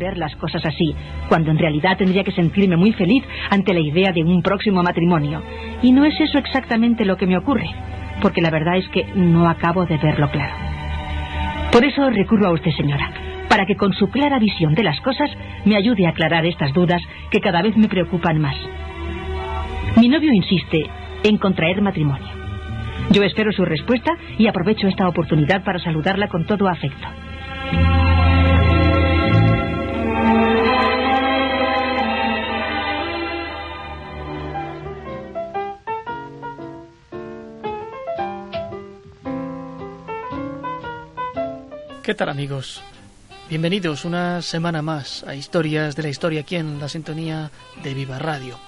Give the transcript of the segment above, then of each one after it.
Ver las cosas así, cuando en realidad tendría que sentirme muy feliz ante la idea de un próximo matrimonio. Y no es eso exactamente lo que me ocurre, porque la verdad es que no acabo de verlo claro. Por eso recurro a usted, señora, para que con su clara visión de las cosas me ayude a aclarar estas dudas que cada vez me preocupan más. Mi novio insiste en contraer matrimonio. Yo espero su respuesta y aprovecho esta oportunidad para saludarla con todo afecto. ¿Qué tal amigos? Bienvenidos una semana más a Historias de la Historia aquí en la sintonía de Viva Radio.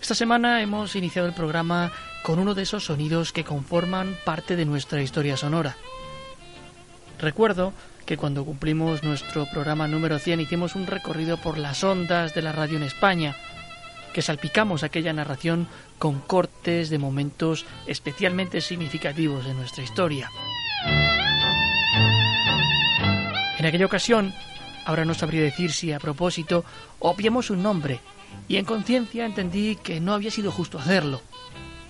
Esta semana hemos iniciado el programa con uno de esos sonidos que conforman parte de nuestra historia sonora. Recuerdo que cuando cumplimos nuestro programa número 100 hicimos un recorrido por las ondas de la radio en España, que salpicamos aquella narración con cortes de momentos especialmente significativos de nuestra historia. En aquella ocasión, ahora no sabría decir si a propósito, obviamos un nombre, y en conciencia entendí que no había sido justo hacerlo.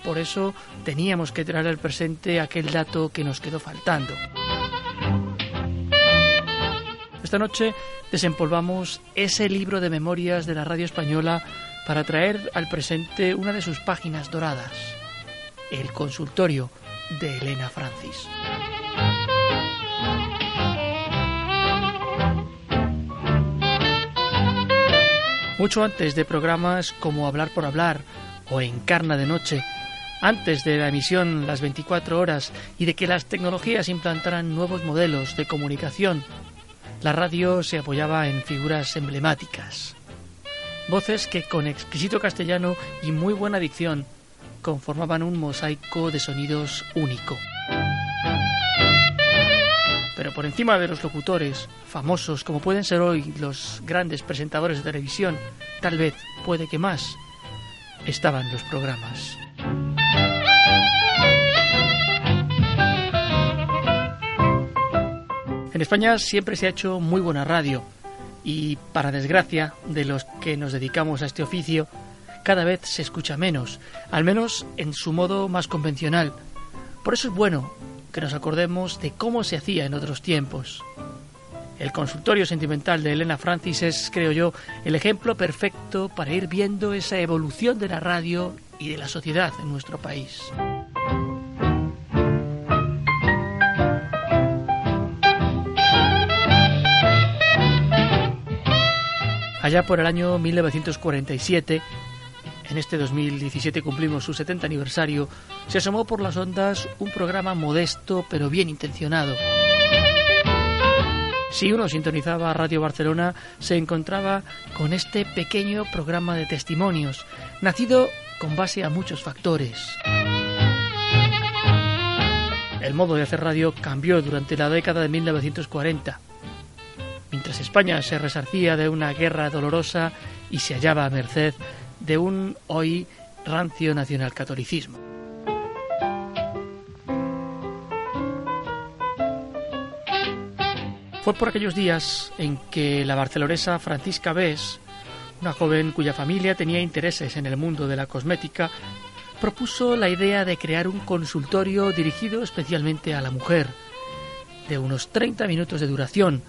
Por eso teníamos que traer al presente aquel dato que nos quedó faltando. Esta noche desempolvamos ese libro de memorias de la radio española para traer al presente una de sus páginas doradas, el consultorio de Elena Francis. Mucho antes de programas como Hablar por Hablar o Encarna de Noche, antes de la emisión las 24 horas y de que las tecnologías implantaran nuevos modelos de comunicación, la radio se apoyaba en figuras emblemáticas. Voces que con exquisito castellano y muy buena dicción conformaban un mosaico de sonidos único. Pero por encima de los locutores, famosos como pueden ser hoy los grandes presentadores de televisión, tal vez, puede que más, estaban los programas. En España siempre se ha hecho muy buena radio y, para desgracia de los que nos dedicamos a este oficio, cada vez se escucha menos, al menos en su modo más convencional. Por eso es bueno que nos acordemos de cómo se hacía en otros tiempos. El consultorio sentimental de Elena Francis es, creo yo, el ejemplo perfecto para ir viendo esa evolución de la radio y de la sociedad en nuestro país. Allá por el año 1947, en este 2017 cumplimos su 70 aniversario, se asomó por las ondas un programa modesto pero bien intencionado. Si uno sintonizaba Radio Barcelona, se encontraba con este pequeño programa de testimonios, nacido con base a muchos factores. El modo de hacer radio cambió durante la década de 1940. Mientras España se resarcía de una guerra dolorosa y se hallaba a merced de un hoy rancio nacionalcatolicismo. Fue por aquellos días en que la barcelonesa Francisca Bes, una joven cuya familia tenía intereses en el mundo de la cosmética, propuso la idea de crear un consultorio dirigido especialmente a la mujer, de unos 30 minutos de duración,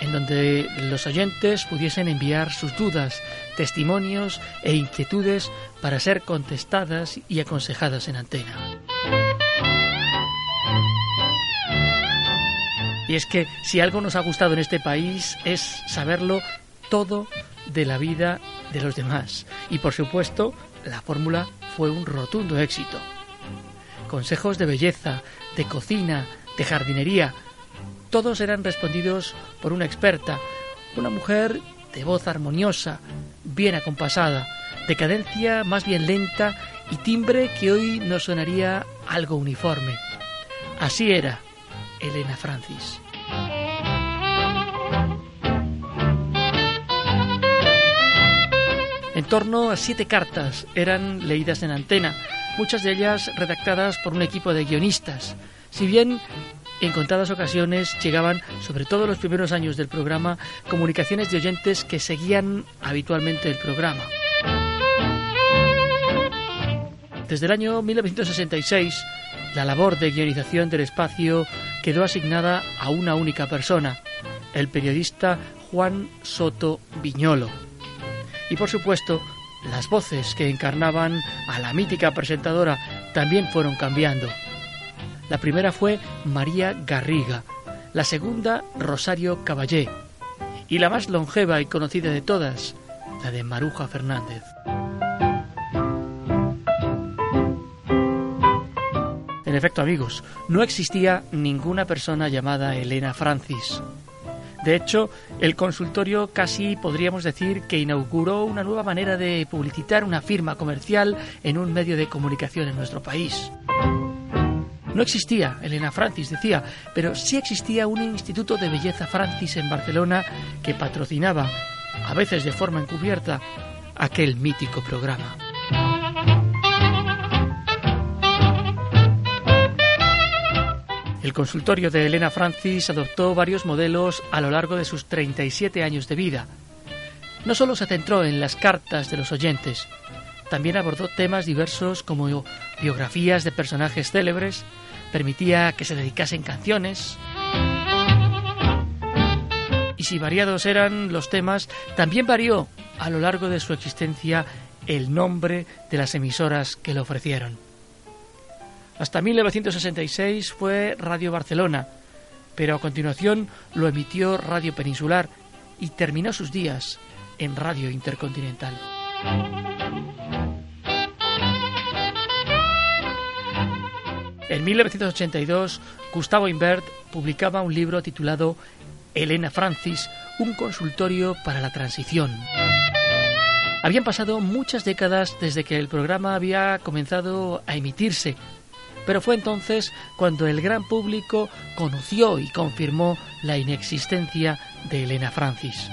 en donde los oyentes pudiesen enviar sus dudas, testimonios e inquietudes para ser contestadas y aconsejadas en antena. Y es que si algo nos ha gustado en este país es saberlo todo de la vida de los demás. Y por supuesto, la fórmula fue un rotundo éxito. Consejos de belleza, de cocina, de jardinería, todos eran respondidos por una experta, una mujer de voz armoniosa, bien acompasada, de cadencia más bien lenta y timbre que hoy nos sonaría algo uniforme. Así era Elena Francis. En torno a siete cartas eran leídas en antena, muchas de ellas redactadas por un equipo de guionistas. Si bien en contadas ocasiones llegaban, sobre todo en los primeros años del programa, comunicaciones de oyentes que seguían habitualmente el programa. Desde el año 1966, la labor de guionización del espacio quedó asignada a una única persona, el periodista Juan Soto Viñolo. Y por supuesto, las voces que encarnaban a la mítica presentadora también fueron cambiando. La primera fue María Garriga, la segunda Rosario Caballé y la más longeva y conocida de todas, la de Maruja Fernández. En efecto, amigos, no existía ninguna persona llamada Elena Francis. De hecho, el consultorio casi podríamos decir que inauguró una nueva manera de publicitar una firma comercial en un medio de comunicación en nuestro país. No existía Elena Francis, decía, pero sí existía un instituto de belleza Francis en Barcelona que patrocinaba, a veces de forma encubierta, aquel mítico programa. El consultorio de Elena Francis adoptó varios modelos a lo largo de sus 37 años de vida. No solo se centró en las cartas de los oyentes, también abordó temas diversos como biografías de personajes célebres, permitía que se dedicasen canciones. Y si variados eran los temas, también varió a lo largo de su existencia el nombre de las emisoras que le ofrecieron. Hasta 1966 fue Radio Barcelona, pero a continuación lo emitió Radio Peninsular y terminó sus días en Radio Intercontinental. En 1982, Gustavo Imbert publicaba un libro titulado Elena Francis, un consultorio para la transición. Habían pasado muchas décadas desde que el programa había comenzado a emitirse pero fue entonces cuando el gran público conoció y confirmó la inexistencia de Elena Francis.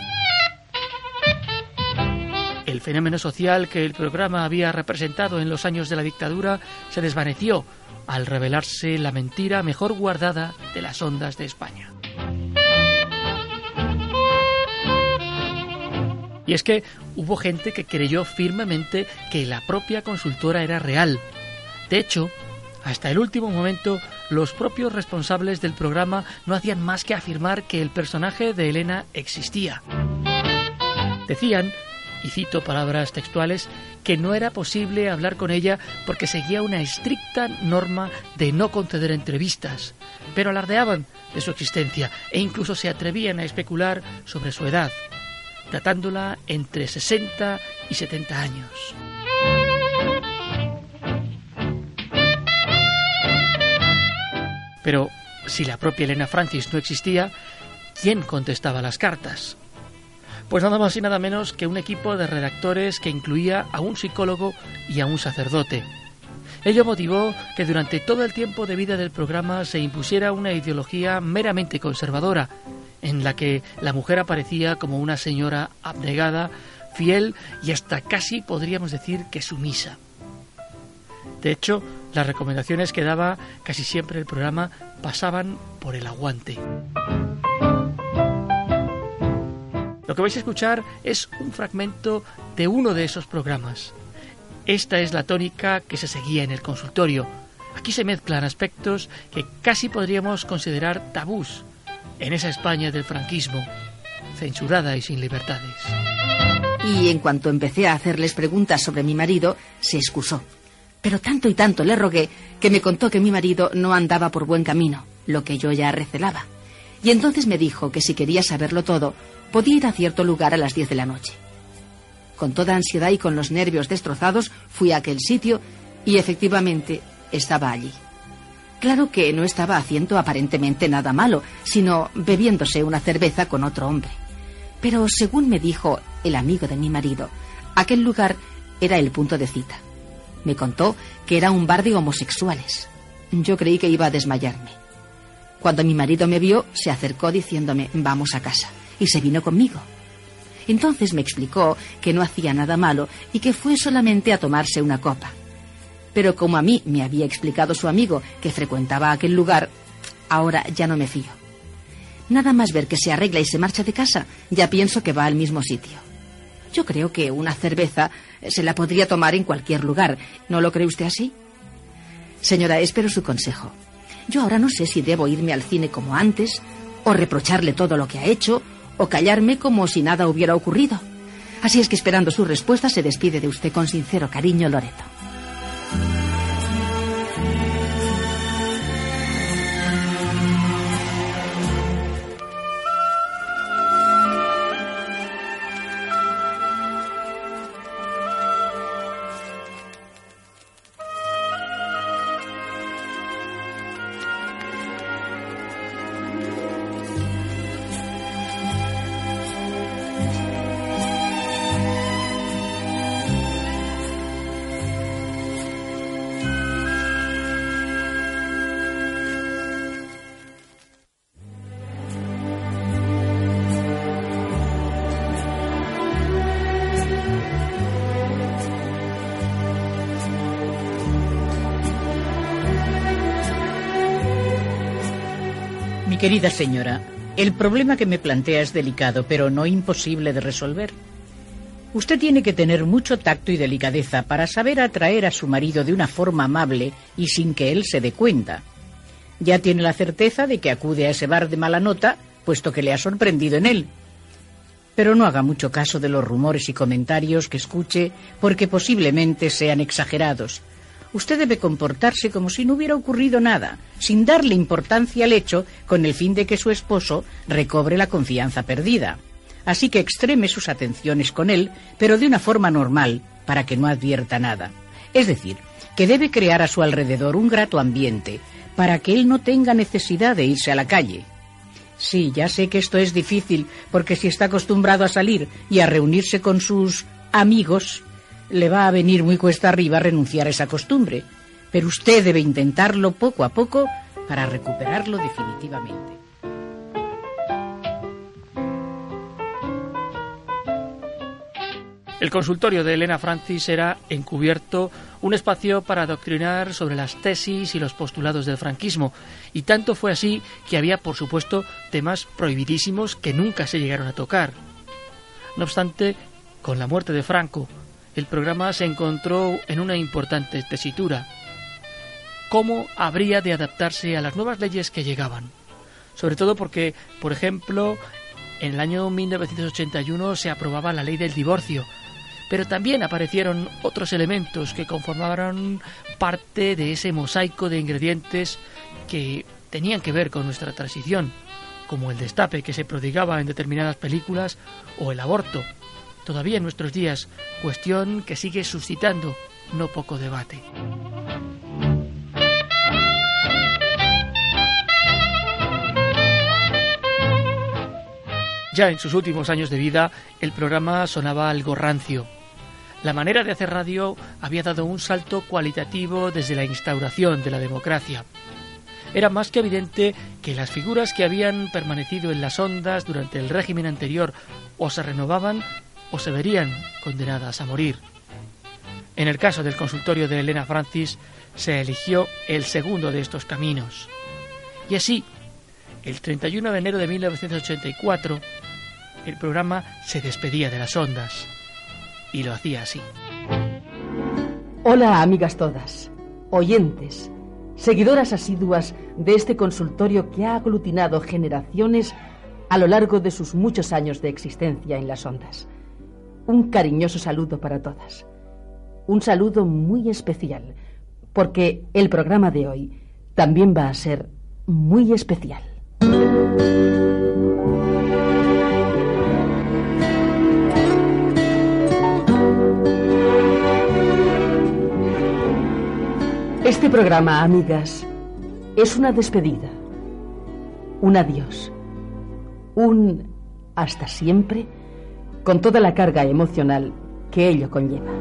El fenómeno social que el programa había representado en los años de la dictadura se desvaneció al revelarse la mentira mejor guardada de las ondas de España. Y es que hubo gente que creyó firmemente que la propia consultora era real. De hecho, hasta el último momento, los propios responsables del programa no hacían más que afirmar que el personaje de Elena existía. Decían, y cito palabras textuales, que no era posible hablar con ella porque seguía una estricta norma de no conceder entrevistas, pero alardeaban de su existencia e incluso se atrevían a especular sobre su edad, datándola entre 60 y 70 años. Pero si la propia Elena Francis no existía, ¿quién contestaba las cartas? Pues nada más y nada menos que un equipo de redactores que incluía a un psicólogo y a un sacerdote. Ello motivó que durante todo el tiempo de vida del programa se impusiera una ideología meramente conservadora, en la que la mujer aparecía como una señora abnegada, fiel y hasta casi podríamos decir que sumisa. De hecho, las recomendaciones que daba casi siempre el programa pasaban por el aguante. Lo que vais a escuchar es un fragmento de uno de esos programas. Esta es la tónica que se seguía en el consultorio. Aquí se mezclan aspectos que casi podríamos considerar tabús en esa España del franquismo. censurada y sin libertades. Y en cuanto empecé a hacerles preguntas sobre mi marido, se excusó. Pero tanto y tanto le rogué que me contó que mi marido no andaba por buen camino, lo que yo ya recelaba. Y entonces me dijo que si quería saberlo todo, podía ir a cierto lugar a las diez de la noche. Con toda ansiedad y con los nervios destrozados, fui a aquel sitio y efectivamente estaba allí. Claro que no estaba haciendo aparentemente nada malo, sino bebiéndose una cerveza con otro hombre. Pero según me dijo el amigo de mi marido, aquel lugar era el punto de cita. Me contó que era un bar de homosexuales. Yo creí que iba a desmayarme. Cuando mi marido me vio, se acercó diciéndome, vamos a casa, y se vino conmigo. Entonces me explicó que no hacía nada malo y que fue solamente a tomarse una copa. Pero como a mí me había explicado su amigo que frecuentaba aquel lugar, ahora ya no me fío. Nada más ver que se arregla y se marcha de casa, ya pienso que va al mismo sitio. Yo creo que una cerveza se la podría tomar en cualquier lugar. ¿No lo cree usted así? Señora, espero su consejo. Yo ahora no sé si debo irme al cine como antes, o reprocharle todo lo que ha hecho, o callarme como si nada hubiera ocurrido. Así es que esperando su respuesta se despide de usted con sincero cariño, Loreto. Querida señora, el problema que me plantea es delicado, pero no imposible de resolver. Usted tiene que tener mucho tacto y delicadeza para saber atraer a su marido de una forma amable y sin que él se dé cuenta. Ya tiene la certeza de que acude a ese bar de mala nota, puesto que le ha sorprendido en él. Pero no haga mucho caso de los rumores y comentarios que escuche, porque posiblemente sean exagerados usted debe comportarse como si no hubiera ocurrido nada, sin darle importancia al hecho, con el fin de que su esposo recobre la confianza perdida. Así que extreme sus atenciones con él, pero de una forma normal, para que no advierta nada. Es decir, que debe crear a su alrededor un grato ambiente, para que él no tenga necesidad de irse a la calle. Sí, ya sé que esto es difícil, porque si está acostumbrado a salir y a reunirse con sus amigos, le va a venir muy cuesta arriba renunciar a esa costumbre, pero usted debe intentarlo poco a poco para recuperarlo definitivamente. El consultorio de Elena Francis era encubierto un espacio para adoctrinar sobre las tesis y los postulados del franquismo, y tanto fue así que había, por supuesto, temas prohibidísimos que nunca se llegaron a tocar. No obstante, con la muerte de Franco, el programa se encontró en una importante tesitura. ¿Cómo habría de adaptarse a las nuevas leyes que llegaban? Sobre todo porque, por ejemplo, en el año 1981 se aprobaba la ley del divorcio, pero también aparecieron otros elementos que conformaron parte de ese mosaico de ingredientes que tenían que ver con nuestra transición, como el destape que se prodigaba en determinadas películas o el aborto, todavía en nuestros días, cuestión que sigue suscitando no poco debate. Ya en sus últimos años de vida, el programa sonaba algo rancio. La manera de hacer radio había dado un salto cualitativo desde la instauración de la democracia. Era más que evidente que las figuras que habían permanecido en las ondas durante el régimen anterior o se renovaban o se verían condenadas a morir. En el caso del consultorio de Elena Francis se eligió el segundo de estos caminos. Y así, el 31 de enero de 1984, el programa se despedía de las ondas. Y lo hacía así. Hola, amigas todas, oyentes, seguidoras asiduas de este consultorio que ha aglutinado generaciones a lo largo de sus muchos años de existencia en las ondas. Un cariñoso saludo para todas. Un saludo muy especial, porque el programa de hoy también va a ser muy especial. Este programa, amigas, es una despedida, un adiós, un hasta siempre con toda la carga emocional que ello conlleva.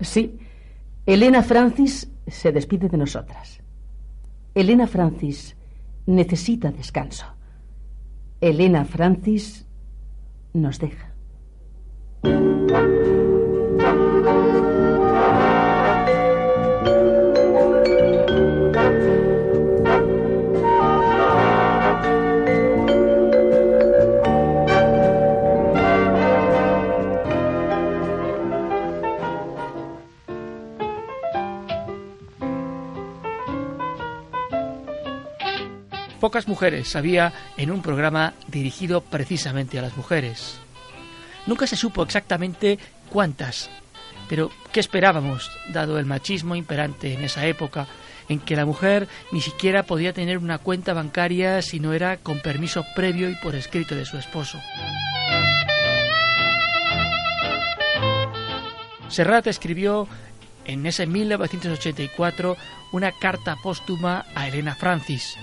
Sí, Elena Francis se despide de nosotras. Elena Francis necesita descanso. Elena Francis nos deja. Pocas mujeres había en un programa dirigido precisamente a las mujeres. Nunca se supo exactamente cuántas, pero ¿qué esperábamos, dado el machismo imperante en esa época, en que la mujer ni siquiera podía tener una cuenta bancaria si no era con permiso previo y por escrito de su esposo? Serrat escribió en ese 1984 una carta póstuma a Elena Francis,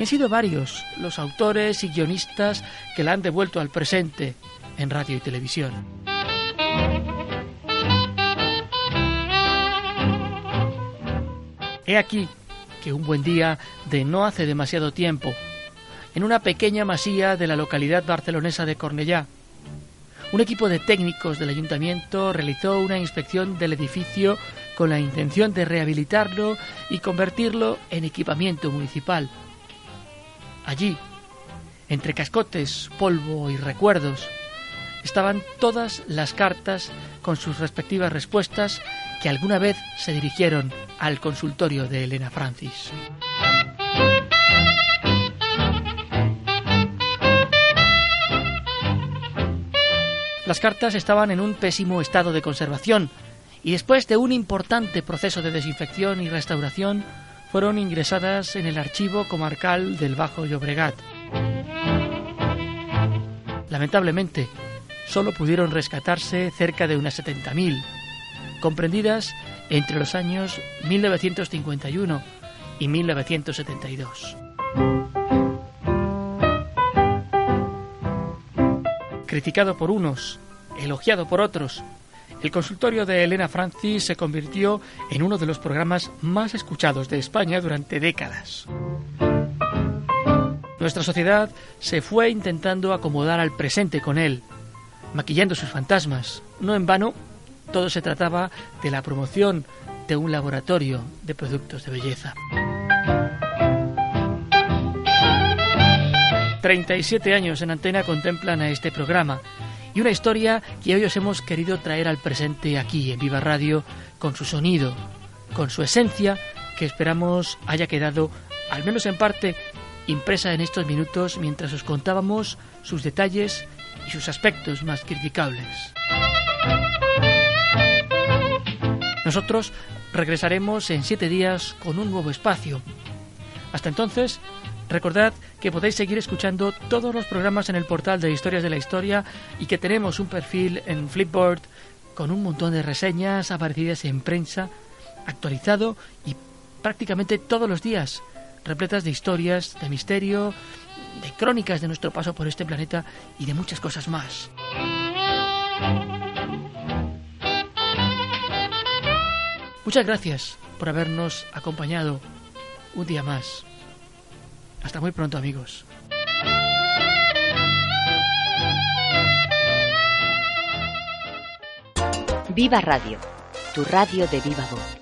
y han sido varios los autores y guionistas que la han devuelto al presente en radio y televisión. He aquí que un buen día de no hace demasiado tiempo, en una pequeña masía de la localidad barcelonesa de Cornellá, un equipo de técnicos del ayuntamiento realizó una inspección del edificio con la intención de rehabilitarlo y convertirlo en equipamiento municipal. Allí, entre cascotes, polvo y recuerdos, estaban todas las cartas con sus respectivas respuestas que alguna vez se dirigieron al consultorio de Elena Francis. Las cartas estaban en un pésimo estado de conservación y después de un importante proceso de desinfección y restauración fueron ingresadas en el archivo comarcal del Bajo Llobregat. Lamentablemente, solo pudieron rescatarse cerca de unas 70.000, comprendidas entre los años 1951 y 1972. Criticado por unos, elogiado por otros, el consultorio de Elena Francis se convirtió en uno de los programas más escuchados de España durante décadas. Nuestra sociedad se fue intentando acomodar al presente con él, maquillando sus fantasmas. No en vano, todo se trataba de la promoción de un laboratorio de productos de belleza. 37 años en antena contemplan a este programa y una historia que hoy os hemos querido traer al presente aquí en Viva Radio con su sonido, con su esencia que esperamos haya quedado, al menos en parte, impresa en estos minutos mientras os contábamos sus detalles y sus aspectos más criticables. Nosotros regresaremos en siete días con un nuevo espacio. Hasta entonces, Recordad que podéis seguir escuchando todos los programas en el portal de Historias de la Historia y que tenemos un perfil en Flipboard con un montón de reseñas aparecidas en prensa, actualizado y prácticamente todos los días, repletas de historias, de misterio, de crónicas de nuestro paso por este planeta y de muchas cosas más. Muchas gracias por habernos acompañado un día más. Hasta muy pronto amigos. Viva Radio, tu radio de viva voz.